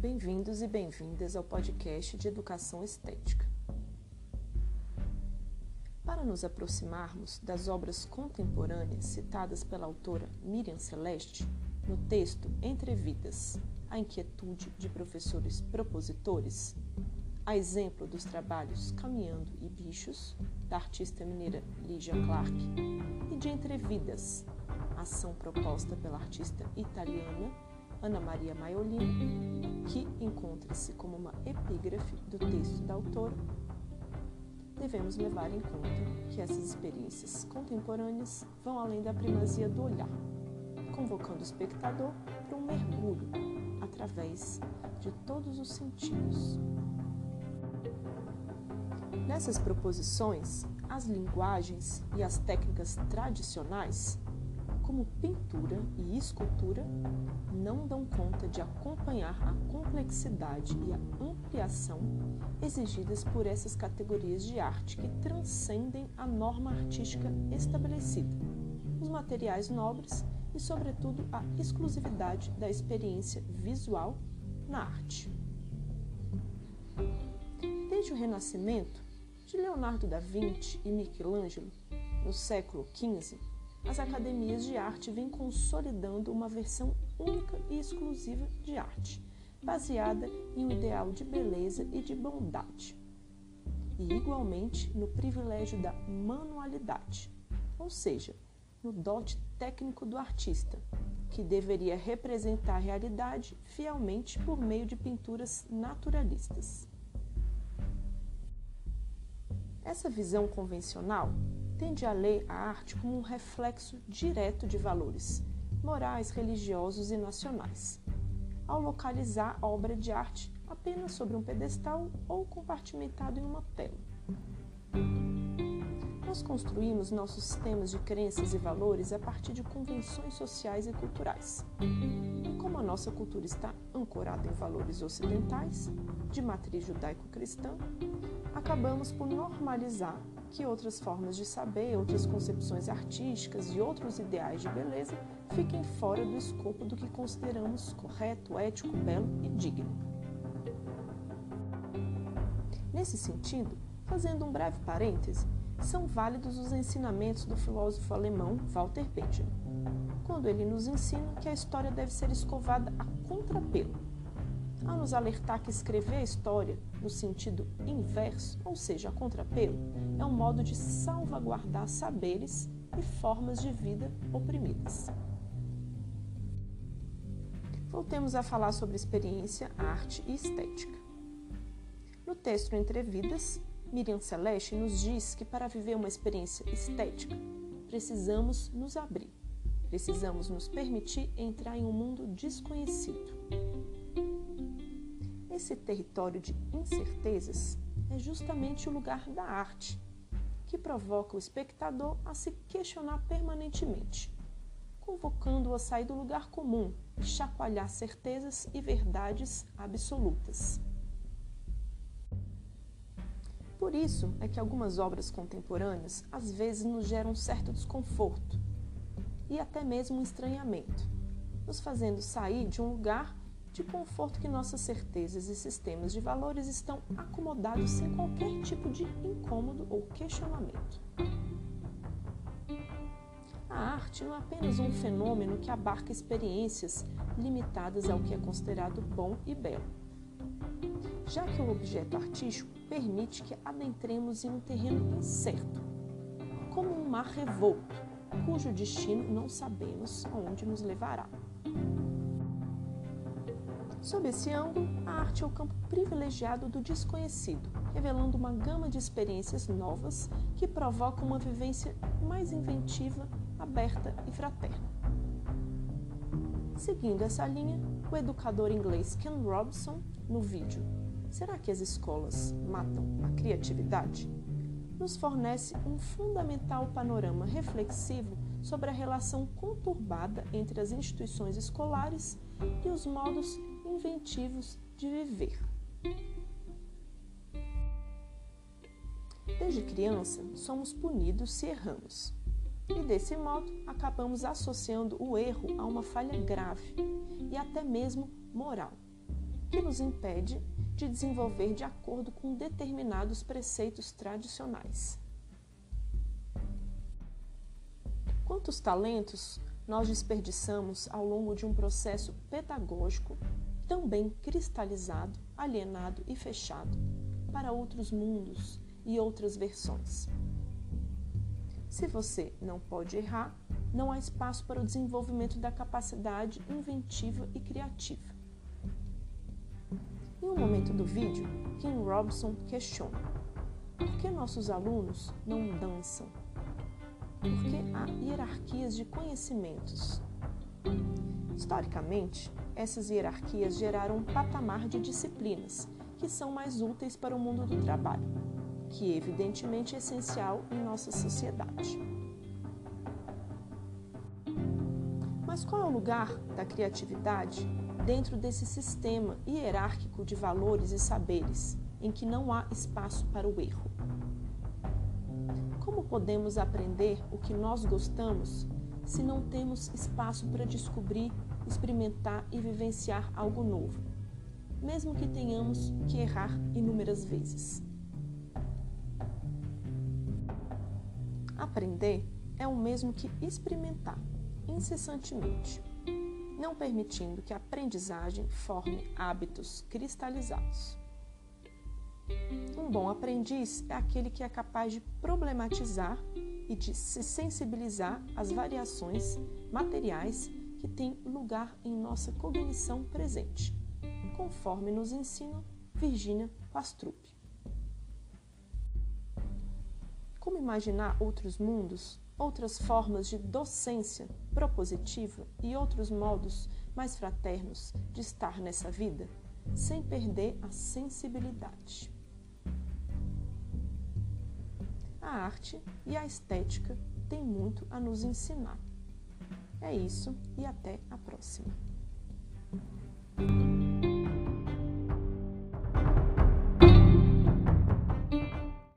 Bem-vindos e bem-vindas ao podcast de Educação Estética. Para nos aproximarmos das obras contemporâneas citadas pela autora Miriam Celeste, no texto Entre Vidas, a inquietude de professores propositores, a exemplo dos trabalhos Caminhando e Bichos, da artista mineira Lígia Clark, e de Entre Vidas, ação proposta pela artista italiana Ana Maria Maiolino, que encontra-se como uma epígrafe do texto da autora, devemos levar em conta que essas experiências contemporâneas vão além da primazia do olhar, convocando o espectador para um mergulho através de todos os sentidos. Nessas proposições, as linguagens e as técnicas tradicionais como pintura e escultura, não dão conta de acompanhar a complexidade e a ampliação exigidas por essas categorias de arte que transcendem a norma artística estabelecida, os materiais nobres e, sobretudo, a exclusividade da experiência visual na arte. Desde o Renascimento, de Leonardo da Vinci e Michelangelo, no século XV, as academias de arte vêm consolidando uma versão única e exclusiva de arte, baseada em um ideal de beleza e de bondade, e igualmente no privilégio da manualidade, ou seja, no dote técnico do artista, que deveria representar a realidade fielmente por meio de pinturas naturalistas. Essa visão convencional tende a ler a arte como um reflexo direto de valores morais, religiosos e nacionais, ao localizar a obra de arte apenas sobre um pedestal ou compartimentado em uma tela. Nós construímos nossos sistemas de crenças e valores a partir de convenções sociais e culturais. E como a nossa cultura está ancorada em valores ocidentais, de matriz judaico-cristã, acabamos por normalizar que outras formas de saber, outras concepções artísticas e outros ideais de beleza fiquem fora do escopo do que consideramos correto, ético, belo e digno. Nesse sentido, fazendo um breve parêntese, são válidos os ensinamentos do filósofo alemão Walter Benjamin, quando ele nos ensina que a história deve ser escovada a contrapelo ao nos alertar que escrever a história no sentido inverso, ou seja, a contrapelo, é um modo de salvaguardar saberes e formas de vida oprimidas. Voltemos a falar sobre experiência, arte e estética. No texto Entre Vidas, Miriam Celeste nos diz que para viver uma experiência estética, precisamos nos abrir, precisamos nos permitir entrar em um mundo desconhecido esse território de incertezas é justamente o lugar da arte, que provoca o espectador a se questionar permanentemente, convocando-o a sair do lugar comum e chacoalhar certezas e verdades absolutas. Por isso é que algumas obras contemporâneas às vezes nos geram um certo desconforto e até mesmo um estranhamento, nos fazendo sair de um lugar de conforto que nossas certezas e sistemas de valores estão acomodados sem qualquer tipo de incômodo ou questionamento. A arte não é apenas um fenômeno que abarca experiências limitadas ao que é considerado bom e belo. Já que o objeto artístico permite que adentremos em um terreno incerto, como um mar revolto, cujo destino não sabemos aonde nos levará. Sob esse ângulo, a arte é o campo privilegiado do desconhecido, revelando uma gama de experiências novas que provocam uma vivência mais inventiva, aberta e fraterna. Seguindo essa linha, o educador inglês Ken Robson, no vídeo Será que as escolas matam a criatividade? nos fornece um fundamental panorama reflexivo sobre a relação conturbada entre as instituições escolares e os modos inventivos de viver. Desde criança, somos punidos se erramos. E desse modo, acabamos associando o erro a uma falha grave e até mesmo moral. que nos impede de desenvolver de acordo com determinados preceitos tradicionais. Quantos talentos nós desperdiçamos ao longo de um processo pedagógico tão bem cristalizado, alienado e fechado para outros mundos e outras versões? Se você não pode errar, não há espaço para o desenvolvimento da capacidade inventiva e criativa. Em um momento do vídeo, Kim Robson questiona: por que nossos alunos não dançam? Porque há hierarquias de conhecimentos. Historicamente, essas hierarquias geraram um patamar de disciplinas que são mais úteis para o mundo do trabalho, que evidentemente é essencial em nossa sociedade. Mas qual é o lugar da criatividade dentro desse sistema hierárquico de valores e saberes, em que não há espaço para o erro? Como podemos aprender o que nós gostamos se não temos espaço para descobrir, experimentar e vivenciar algo novo, mesmo que tenhamos que errar inúmeras vezes? Aprender é o mesmo que experimentar incessantemente não permitindo que a aprendizagem forme hábitos cristalizados. Um bom aprendiz é aquele que é capaz de problematizar e de se sensibilizar às variações materiais que têm lugar em nossa cognição presente, conforme nos ensina Virginia Pastrup. Como imaginar outros mundos outras formas de docência propositiva e outros modos mais fraternos de estar nessa vida, sem perder a sensibilidade. A arte e a estética têm muito a nos ensinar. É isso e até a próxima.